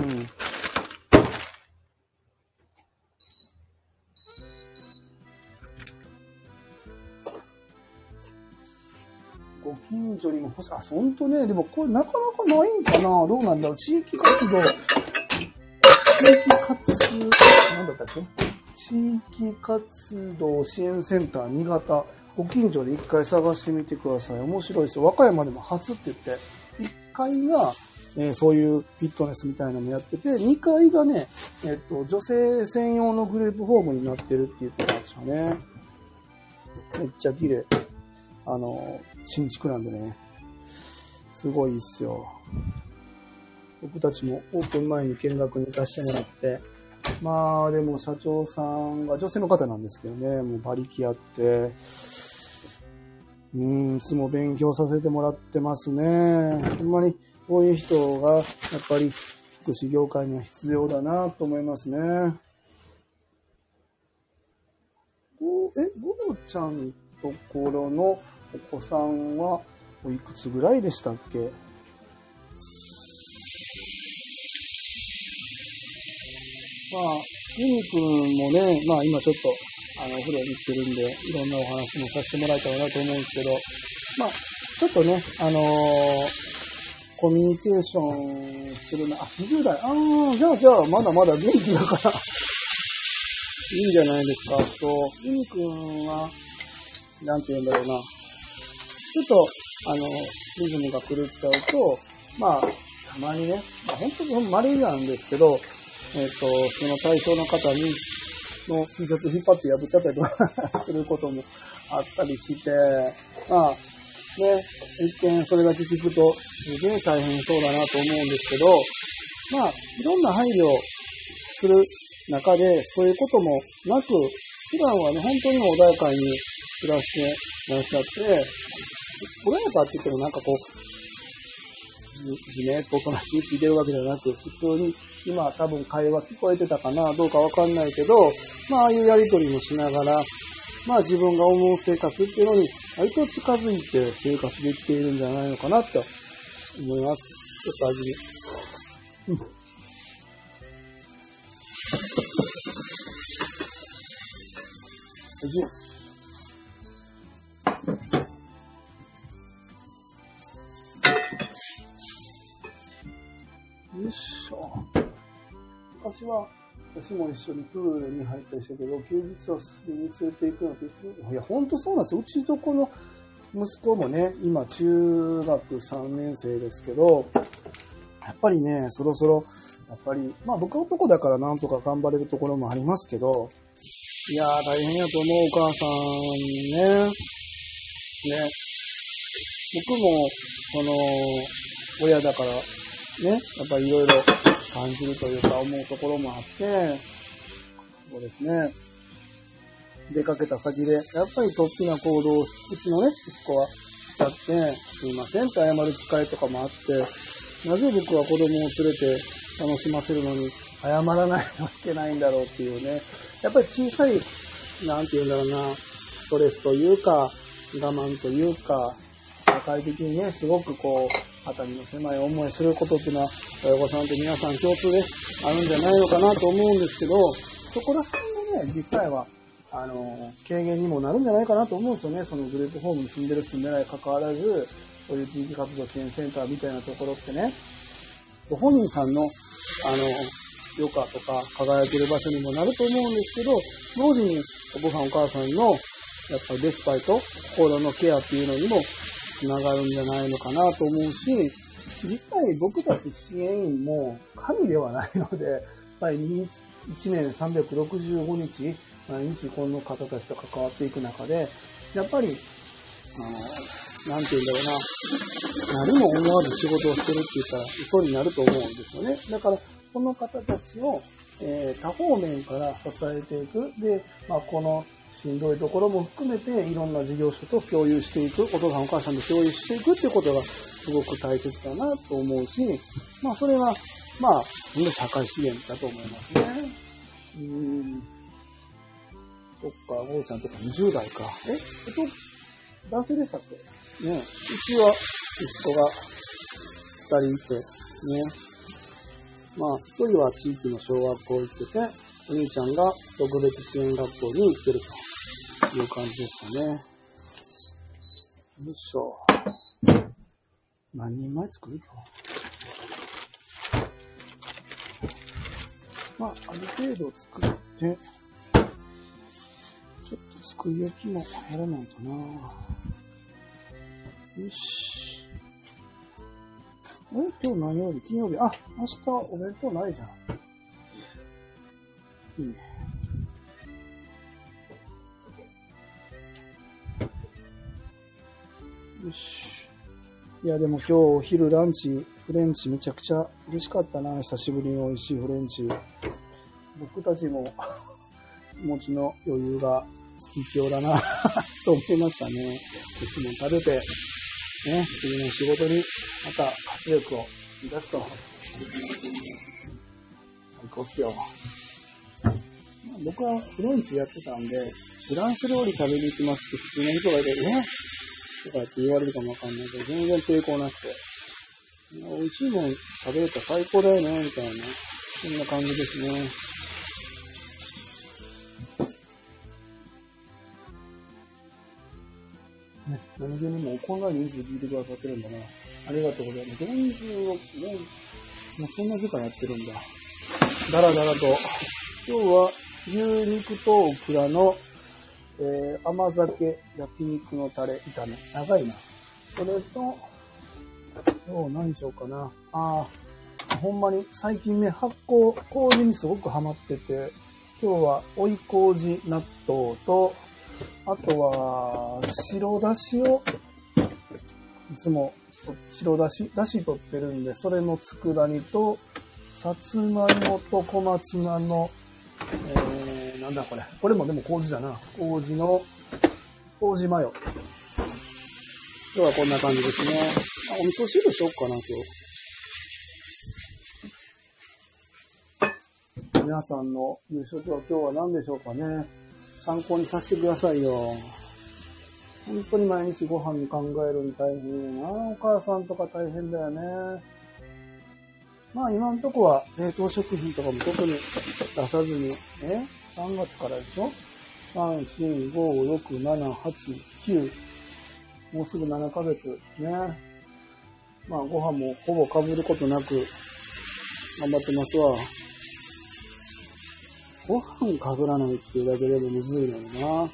Speaker 1: 近所にも欲しい。あ、本当ね。でもこれなかなかないんかなどうなんだろう。地域活動、地域活、なんだったっけ？地域活動支援センター新潟。ご近所で一回探してみてください。面白いですよ。和歌山でも初って言って、1階が、えーそういうフィットネスみたいなのもやってて、2階がね、えっと、女性専用のグループホームになってるって言ってたんですよね。めっちゃ綺麗。あの、新築なんでね。すごいっすよ。僕たちもオープン前に見学に行かせてもらって、まあでも社長さんが女性の方なんですけどね、もう馬力あって、うん、いつも勉強させてもらってますね。ほんまにこういう人がやっぱり福祉業界には必要だなと思いますね。ごえ、ゴロちゃんところのお子さんはおいくつぐらいでしたっけ？まあ、ユニくんもね、まあ今ちょっと、あの、お風呂に行ってるんで、いろんなお話もさせてもらえたらなと思うんですけど、まあ、ちょっとね、あのーコミュニケーションするな、あ、20代、ああ、じゃあじゃあ、まだまだ元気だから、いいんじゃないですか。と、ユニくんは、なんて言うんだろうな、ちょっと、あの、リズムが狂っちゃうと、まあ、たまにね、まあ、本当に稀なんですけど、えっ、と、その対象の方に、の T シャツ引っ張って破っちゃったりとかすることもあったりして、まあ、ね、一見それだけ聞くと、すげえ大変そうだなと思うんですけど、まあ、いろんな配慮をする中で、そういうこともなく、普段はね、本当に穏やかに暮らしてらっしゃって、穏やかって言ってもなん。かこう、じじめっとおとなしい聞いてるわけじゃなく、普通に今多分会話聞こえてたかな、どうかわかん。ないけど、まあああいうやりとりもしながら、まあ自分が思う生活っていうのに割と近づいて生活できているん。じゃないのかなって思います。ちょっと味見。味よいしょ。昔は、私も一緒にプールに入ったりしたけど、休日は遊びに連れて行くのっていつ、いや、ほんとそうなんですよ。うちとこの息子もね、今中学3年生ですけど、やっぱりね、そろそろ、やっぱり、まあ僕は男だからなんとか頑張れるところもありますけど、いやー大変やと思うお母さんね。ね。僕も、その、親だから、ね、やっぱりいろいろ感じるというか思うところもあって、そうですね。出かけた先で、やっぱり突飛な行動を、うちのね、息子はしちゃって、すいませんって謝る機会とかもあって、なぜ僕は子供を連れて楽しませるのに謝らないといけないんだろうっていうね。やっぱり小さい、なんて言うんだろうな、ストレスというか、我慢というか、社会的にね、すごくこう、肩身の狭い思いすることっていうのは、親御さんと皆さん共通であるんじゃないのかなと思うんですけど、そこら辺がね、実際は、あの、軽減にもなるんじゃないかなと思うんですよね。そのグループホームに住んでる住んでない関わらず、そういう地域活動支援センターみたいなところってね、ご本人さんの、あの、余暇とか輝ける場所にもなると思うんですけど、同時にお父さんお母さんの、やっぱりデスパイと心のケアっていうのにもつながるんじゃないのかなと思うし、実際僕たち支援員も神ではないので、やっぱり1年365日、毎日この方たちと関わっていく中で、やっぱり、あの、なんて言うんだろうな、何も思わず仕事をしてるって言ったら嘘になると思うんですよね。だから、この方たちを、えー多方面から支えていく。で、まあ、このしんどいところも含めて、いろんな事業所と共有していく、お父さんお母さんと共有していくっていうことがすごく大切だなと思うし、まあ、それは、まあ、社会資源だと思いますね。うん。そっか、おうちゃんとか20代か。え、えっと、男性でしたっけ？ね。うちは息子が2人いて、ね。まあ、一人は地域の小学校行ってて、お兄ちゃんが特別支援学校に行ってるという感じですかね。よいしょ。何人前作るか。まあ、ある程度作って、ちょっと作り置きもやらないとな。よし。え今日何曜日？金曜日。あ、明日お弁当ないじゃん。いいね。よし。いや、でも今日お昼ランチ、フレンチめちゃくちゃ嬉しかったな。久しぶりに美味しいフレンチ。僕たちも気 持ちの余裕が必要だな と思いましたね。寿司も食べて、ね、次の仕事にまた活力を出すと。最高っすよ。僕はフレンチやってたんで、フランス料理食べに行きますって普通の人がいて、え？とかって言われるかもわかんないけど、全然抵抗なくて。美味しいもん食べれたら最高だよね、みたいな。そんな感じですね。ね、何気にもこんな人数聞いてくださってるんだな。ありがとうございます。40を、もう、もうそんな時間やってるんだ。だらだらと。今日は牛肉とオクラの、えー、甘酒焼肉のタレ炒め。長いな。それと、今日何しようかな。ああ、ほんまに最近ね、発酵、麹にすごくハマってて、今日は追い麹納豆と、あとは、白だしを、いつも白だし、だし取ってるんで、それの佃煮と、さつまいもと小松菜の、なんだこれ。これもでも麹だな。麹の、麹マヨ。今日はこんな感じですね。あ、お味噌汁しよっかな、今日。皆さんの夕食は今日は何でしょうかね。参考にさせてくださいよ。本当に毎日ご飯考えるの大変やな。お母さんとか大変だよね。まあ今んとこは冷凍食品とかも特に出さずに、え ?3 月からでしょ ?3、4、5、6、7、8、9。もうすぐ7ヶ月ね。まあご飯もほぼ被ることなく頑張ってますわ。ご飯かぶらないっていうだけでもむずいのよな。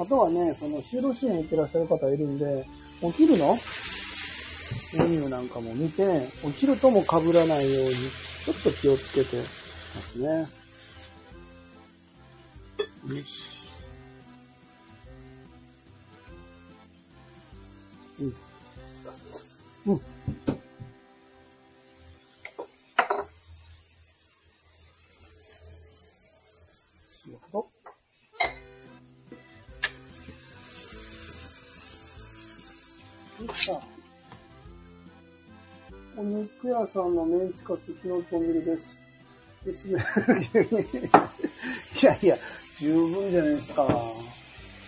Speaker 1: あとはね、その就労支援行ってらっしゃる方いるんで、起きるの？メニューなんかも見て、起きるとも被らないように、ちょっと気をつけてますね。よし。うん。うん。塩と。よっしゃ。お肉屋さんのメンチカツ昨日とみるです。別名いやいや、十分じゃないですか。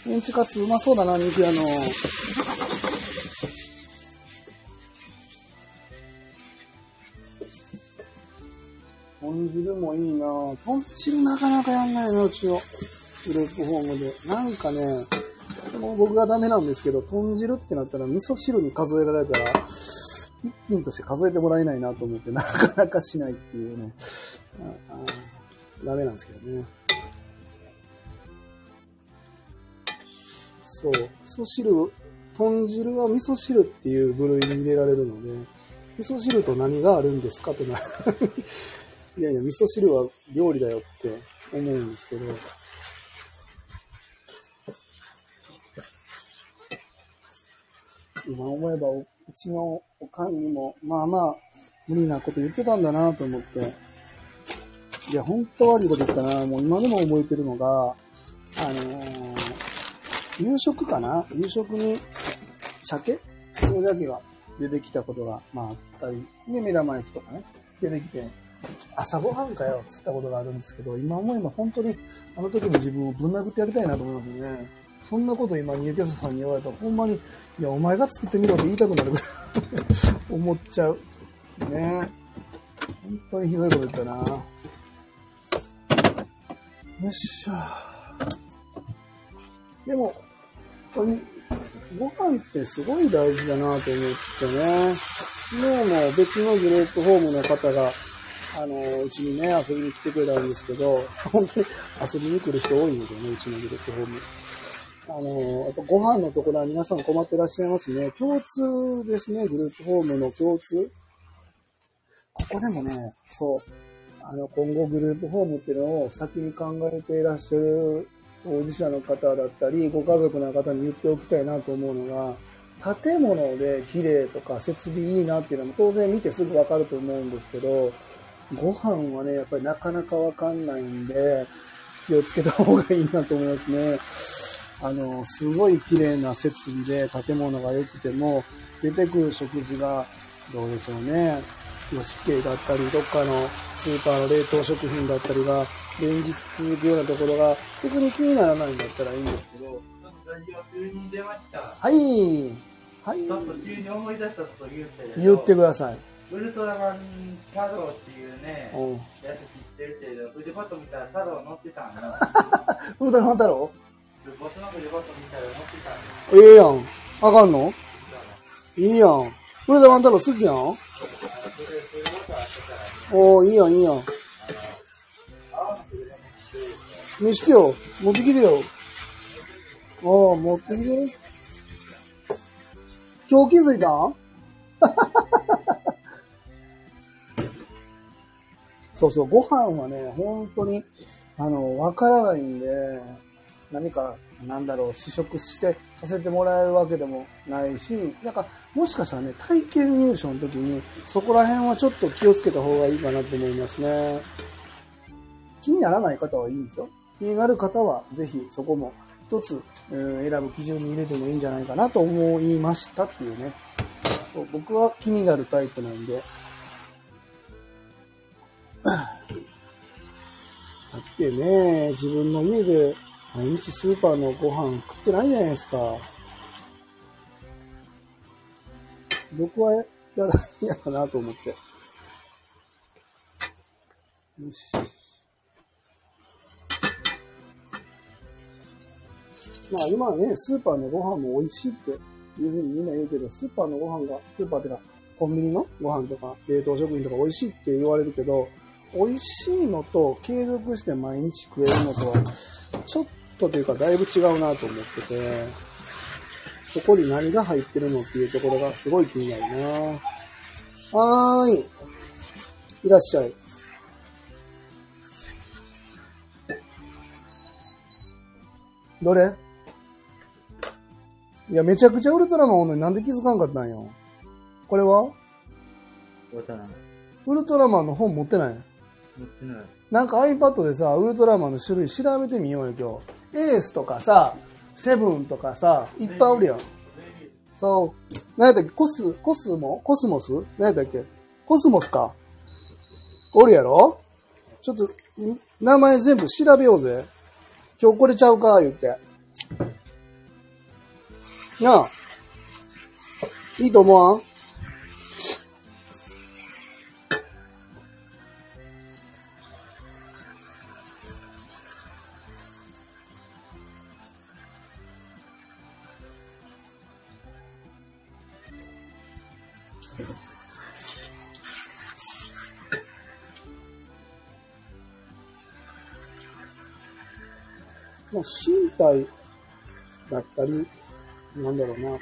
Speaker 1: メンチカツうまそうだな、肉屋の。豚汁もいいな豚汁なかなかやんないな、うちのグループホームで。なんかね、もう僕がダメなんですけど、豚汁ってなったら味噌汁に数えられたら、一品として数えてもらえないなと思って、なかなかしないっていうね。ダメなんですけどね。そう。味噌汁、豚汁は味噌汁っていう部類に入れられるので、味噌汁と何があるんですかってな。いやいや、味噌汁は料理だよって思うんですけど、今思えばうちのおかんにも、まあまあ、無理なこと言ってたんだなと思って。いや、本当悪いこと言ったな。もう今でも覚えてるのが、あのー、夕食かな？夕食に鮭？それだけが出てきたことが、まああったり、で、目玉焼きとかね、出てきて、朝ごはんかよ、つったことがあるんですけど、今思えば本当にあの時の自分をぶん殴ってやりたいなと思いますよね。そんなこと今、ニューキャスさんに言われたら、ほんまに、いや、お前が作ってみろって言いたくなるぐらい思っちゃう。ね本当にひどいこと言ったな。よっしゃ。でも、当に、ご飯ってすごい大事だなと思ってね。昨日も別のグループホームの方が、あの、うちにね、遊びに来てくれたんですけど、本当に遊びに来る人多いんですよね、うちのグループホーム。あの、やっぱご飯のところは皆さん困ってらっしゃいますね。共通ですね、グループホームの共通。ここでもね、そう、あの、今後グループホームっていうのを先に考えていらっしゃる当事者の方だったり、ご家族の方に言っておきたいなと思うのが、建物で綺麗とか設備いいなっていうのも当然見てすぐわかると思うんですけど、ご飯はね、やっぱりなかなかわかんないんで、気をつけた方がいいなと思いますね。あの、すごい綺麗な設備で建物が良くても、出てくる食事がどうでしょうね。吉系だったり、どっかのスーパーの冷凍食品だったりが、連日続くようなところが、別に気にならないんだったらいいんですけど。はい。はい
Speaker 4: ちょっと急に思い出したこと言って
Speaker 1: 言ってください。
Speaker 4: ウルトラマン太郎っていうね、
Speaker 1: うん。
Speaker 4: やつ知ってるけど、腕バット見たら太郎乗ってたんよ。
Speaker 1: ウルトラマン太郎
Speaker 4: ボスの腕バット見たら乗ってたんよ。
Speaker 1: ええやん。あかんの？いいやん。ウルトラマン太郎好きやん？おー、いいやん、いいやん。見してよ。持ってきてよ。おー、持ってきて。今日気づいた？ん そうそう、ご飯はね、本当に、あの、わからないんで、何か、なんだろう、試食してさせてもらえるわけでもないし、なんか、もしかしたらね、体験入所の時に、そこら辺はちょっと気をつけた方がいいかなと思いますね。気にならない方はいいんですよ。気になる方は、ぜひそこも一つ、えー選ぶ基準に入れてもいいんじゃないかなと思いましたっていうね。そう僕は気になるタイプなんで。だってね、自分の家で毎日スーパーのご飯食ってないじゃないですか。僕は嫌だ、嫌だなと思って。よし。まあ今ね、スーパーのご飯も美味しいっていうふうにみんな言うけど、スーパーのご飯が、スーパーってか、コンビニのご飯とか冷凍食品とか美味しいって言われるけど、美味しいのと継続して毎日食えるのとは、ちょっとというかだいぶ違うなと思ってて、そこに何が入ってるのっていうところがすごい気になるなはーい。いらっしゃい。どれ？いや、めちゃくちゃウルトラマンおんのになんで気づかんかったんよ。これは？ウルトラマンの本持ってない？
Speaker 4: 持ってない。なん
Speaker 1: か iPad でさ、ウルトラマンの種類調べてみようよ、今日。エースとかさ、セブンとかさ、いっぱいおるやん。そう。何やったっけ？コス、コスモ？コスモス？何やったっけ？コスモスか。おるやろ？ちょっと、名前全部調べようぜ。今日これちゃうか？言って。なあ。いいと思わん？体だったり、なんだろうな、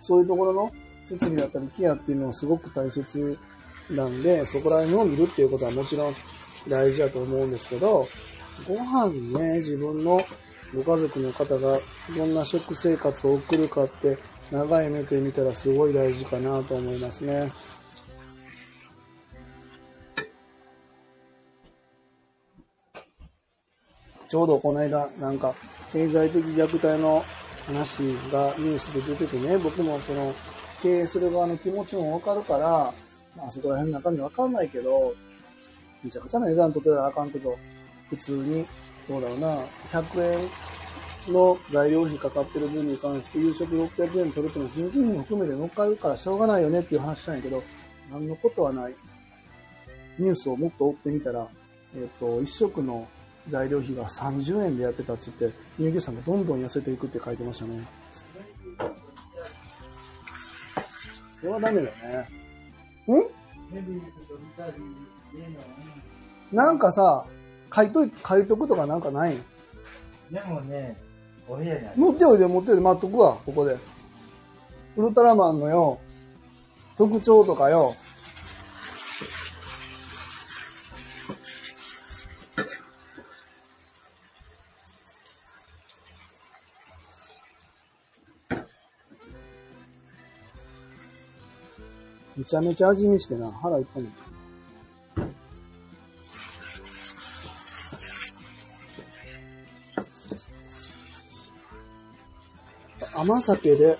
Speaker 1: そういうところの設備だったりケアっていうのはすごく大切なんで、そこら辺を見るっていうことはもちろん大事だと思うんですけど、ご飯ね、自分のご家族の方がどんな食生活を送るかって長い目で見たらすごい大事かなと思いますね。ちょうどこの間、なんか、経済的虐待の話がニュースで出ててね、僕もその、経営する側の気持ちもわかるから、まあそこら辺の中身わかんないけど、めちゃくちゃな値段取ってたらあかんけど、普通に、どうだろうな、100円の材料費かかってる分に関して夕食600円取るってのは人件費も含めて乗っかるからしょうがないよねっていう話したんやけど、何のことはない。ニュースをもっと追ってみたら、えっ、と、一食の材料費が30円でやってたっつって、乳牛さんがどんどん痩せていくって書いてましたね。これはダメだね。ん？なんかさ、書いとい、書いとくとかなんかない
Speaker 4: でもね、お部屋に。
Speaker 1: 持っておいで持っておいで待っとくわ、ここで。ウルトラマンのよ、特徴とかよ、ちゃめちゃ味見してな、腹いっぱいに。甘酒で、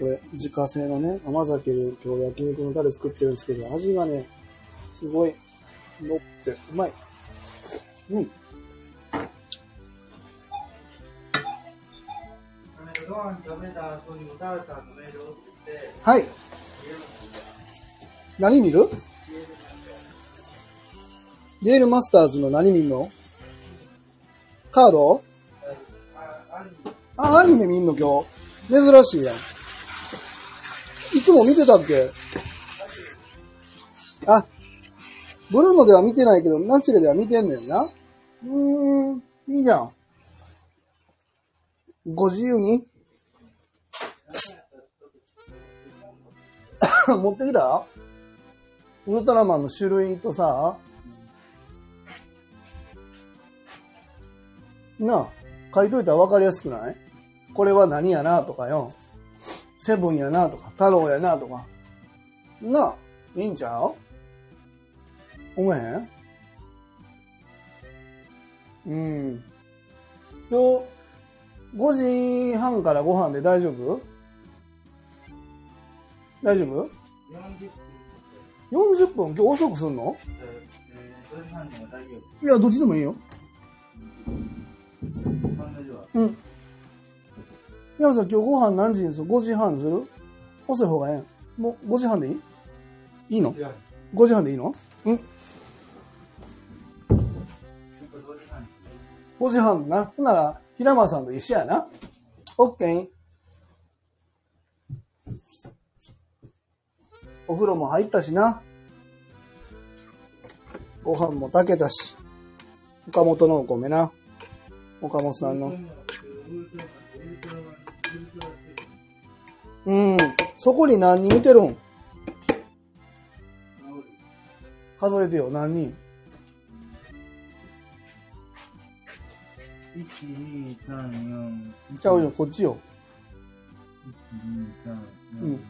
Speaker 1: これ、自家製のね、甘酒で今日焼肉のタレ作ってるんですけど、味がね、すごい、乗って、うまい。うん。はい。何見る？リエルマスターズの何見んの？カード？あ、アニメ見んの今日。珍しいやん。いつも見てたっけ？あ、ブルーノでは見てないけど、ナチュレでは見てんねんな。うーん、いいじゃん。ご自由に 持ってきた？ウルトラマンの種類とさ、なあ、書いといたら分かりやすくない？これは何やなとかよ。セブンやなとか、太郎やなとか。なあ、いいんちゃう？思えへん？うん。今日、5時半からご飯で大丈夫？大丈夫
Speaker 4: ？40
Speaker 1: ?40 分今日遅くすんの？いや、どっちでもいいよ。うん。山さん、今日ご飯何時にする ?5 時半にする？遅い方がええんもう5時半でいい？いいの？
Speaker 4: いや、
Speaker 1: ?5 時半でいいの？うん。
Speaker 4: やっぱどうで半に。
Speaker 1: 5時半な。ほんなら、平間さんと一緒やな。オッケー。お風呂も入ったしな。ご飯も炊けたし。岡本のお米な。岡本さんの。うん。そこに何人いてるん？数えてよ、何人
Speaker 4: ？1、2、3、4。
Speaker 1: ちゃうよ、こっちよ。
Speaker 4: 1、2、3、4、
Speaker 1: うん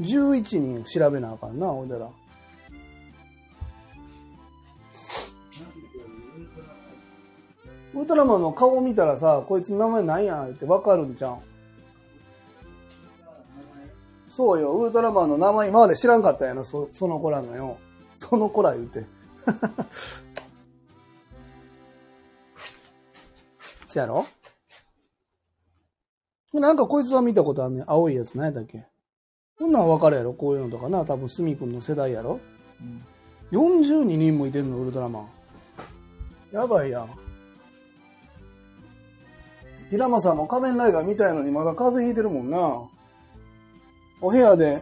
Speaker 1: 11人調べなあかんな、おいだら。ウルトラマンの顔見たらさ、こいつ名前なんやってわかるんじゃん。そうよ、ウルトラマンの名前今まで知らんかったやろ、そその子らのよ。その子ら言うて。そやろ？なんかこいつは見たことあんねん。青いやつ何やったっけ？こんなんわかるやろ？こういうのとかな。多分、スミ君の世代やろ？
Speaker 4: うん。
Speaker 1: 42人もいてんの、ウルトラマン。やばいやん。平間さんも仮面ライダー見たいのにまだ風邪ひいてるもんな。お部屋で、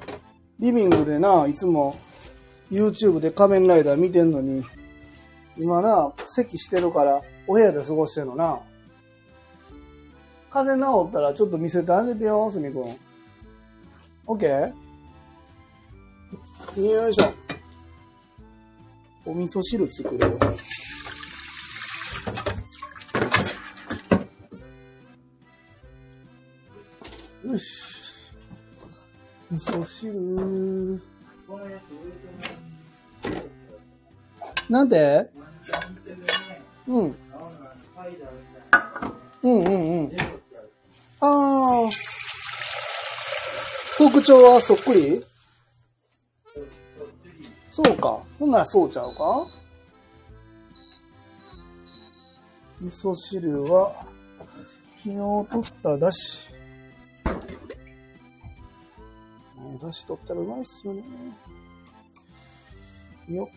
Speaker 1: リビングでな、いつも YouTube で仮面ライダー見てんのに、今な、席してるから、お部屋で過ごしてんのな。風邪治ったらちょっと見せてあげてよ、すみくん。オッケーよいしょ。お味噌汁作るよ。よし。味噌汁。なんで、うん。うんうんうん。
Speaker 4: あ
Speaker 1: あ。特徴はそっくり？そうか。ほんならそうちゃうか？味噌汁は、昨日取っただし。ねだし取ったらうまいっすよね。よっ。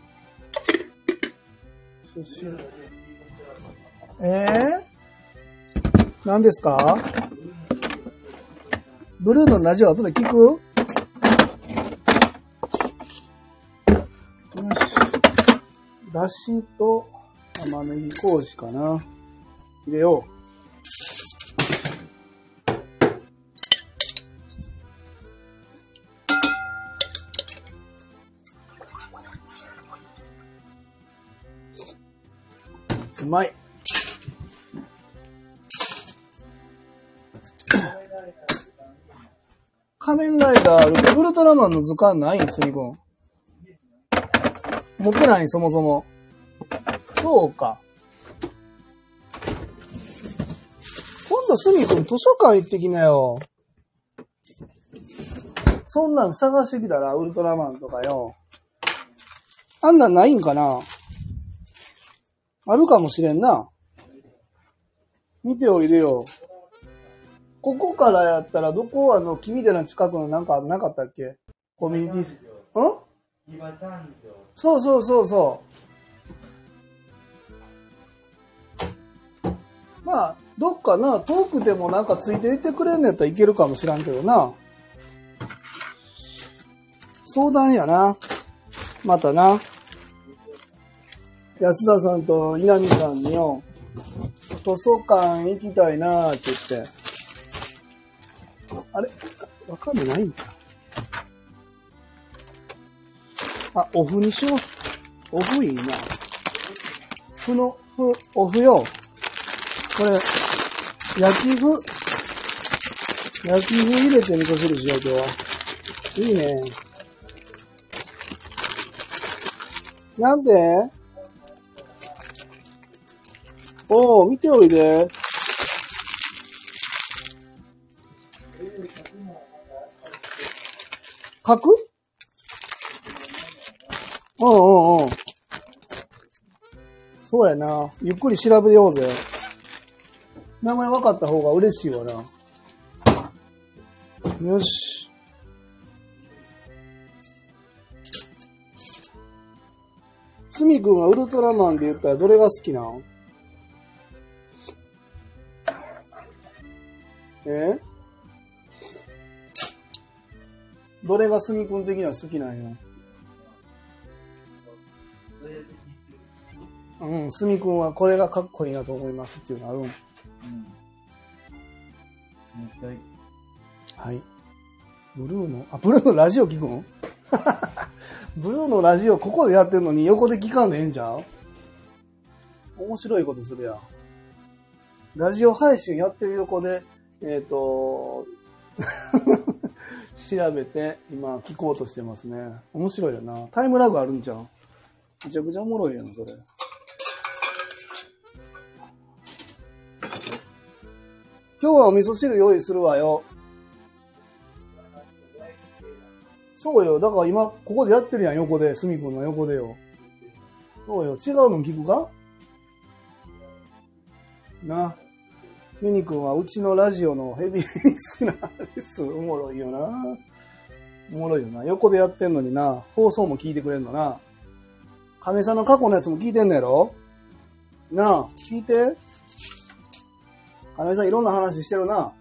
Speaker 1: 味噌汁。ええー、何ですか？ブルーのラジオ後で聞く？よし。だしと玉ねぎ麹かな。入れよう。うまい。仮面ライダーある、ウルトラマンの図鑑ないんすみくん。持ってないそもそも。そうか。今度すみくん図書館行ってきなよ。そんなん探してきたら、ウルトラマンとかよ。あんなんないんかな？あるかもしれんな。見ておいでよ。ここからやったら、どこあの、君寺の近くのなんかなかったっけ？コミュニティ？ス、ん？そうそうそうそう。まあ、どっかな、遠くでもなんかついていってくれんのやったらいけるかもしらんけどな。相談やな。またな。安田さんと稲見さんによ、図書館行きたいなーって言って。あれわかんないんじゃ。あ、オフにしよう。オフいいな。ふの、ふ、オフよ。これ、焼きふ、焼きふ入れて味噌汁しよう、今日は。いいね。なんで？おー、見ておいで。書く？うんうんうん。そうやな。ゆっくり調べようぜ。名前分かった方が嬉しいわな。よし。すみくんはウルトラマンで言ったらどれが好きなん？え？どれがすみくん的には好きなんや？うん、すみくんはこれがかっこいいなと思いますっていうのあるん？
Speaker 4: うん。
Speaker 1: はい。ブルーの、あ、ブルーのラジオ聞くん？ブルーのラジオここでやってんのに横で聞かんでええんじゃん面白いことするやん。ラジオ配信やってる横で、えっ、と、調べて今聞こうとしてますね。面白いよな。タイムラグあるんじゃん。めちゃくちゃおもろいやん、それ。今日はお味噌汁用意するわよ。そうよ。だから今、ここでやってるやん、横で。すみくんの横でよ。そうよ。違うの聞くか？な。ユニくんはうちのラジオのヘビーリスナーです。おもろいよな。おもろいよな。横でやってんのにな。放送も聞いてくれんのな。亀さんの過去のやつも聞いてんのやろ？なあ、聞いて。亀さんいろんな話してるな。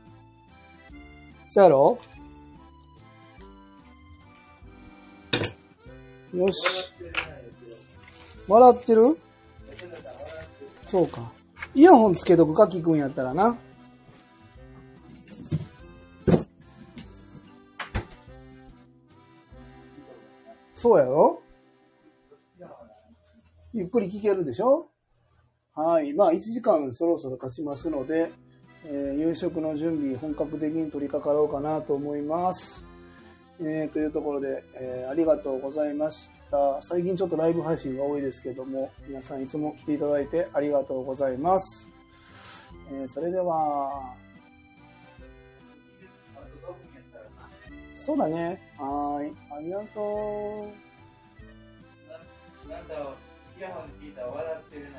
Speaker 1: そやろ？よし。笑ってる？そうか。イヤホンつけとくか、聞くんやったらな。そうやろ？ゆっくり聞けるでしょ？はい。まあ、1時間そろそろ経ちますので、えー夕食の準備、本格的に取り掛かろうかなと思います。えーというところで、えーありがとうございました。最近ちょっとライブ配信が多いですけども、皆さんいつも来ていただいてありがとうございます。えー、それでは、そうだね。はい。ありがとう。
Speaker 4: なんだろう、イヤホン聞いたら笑ってるな。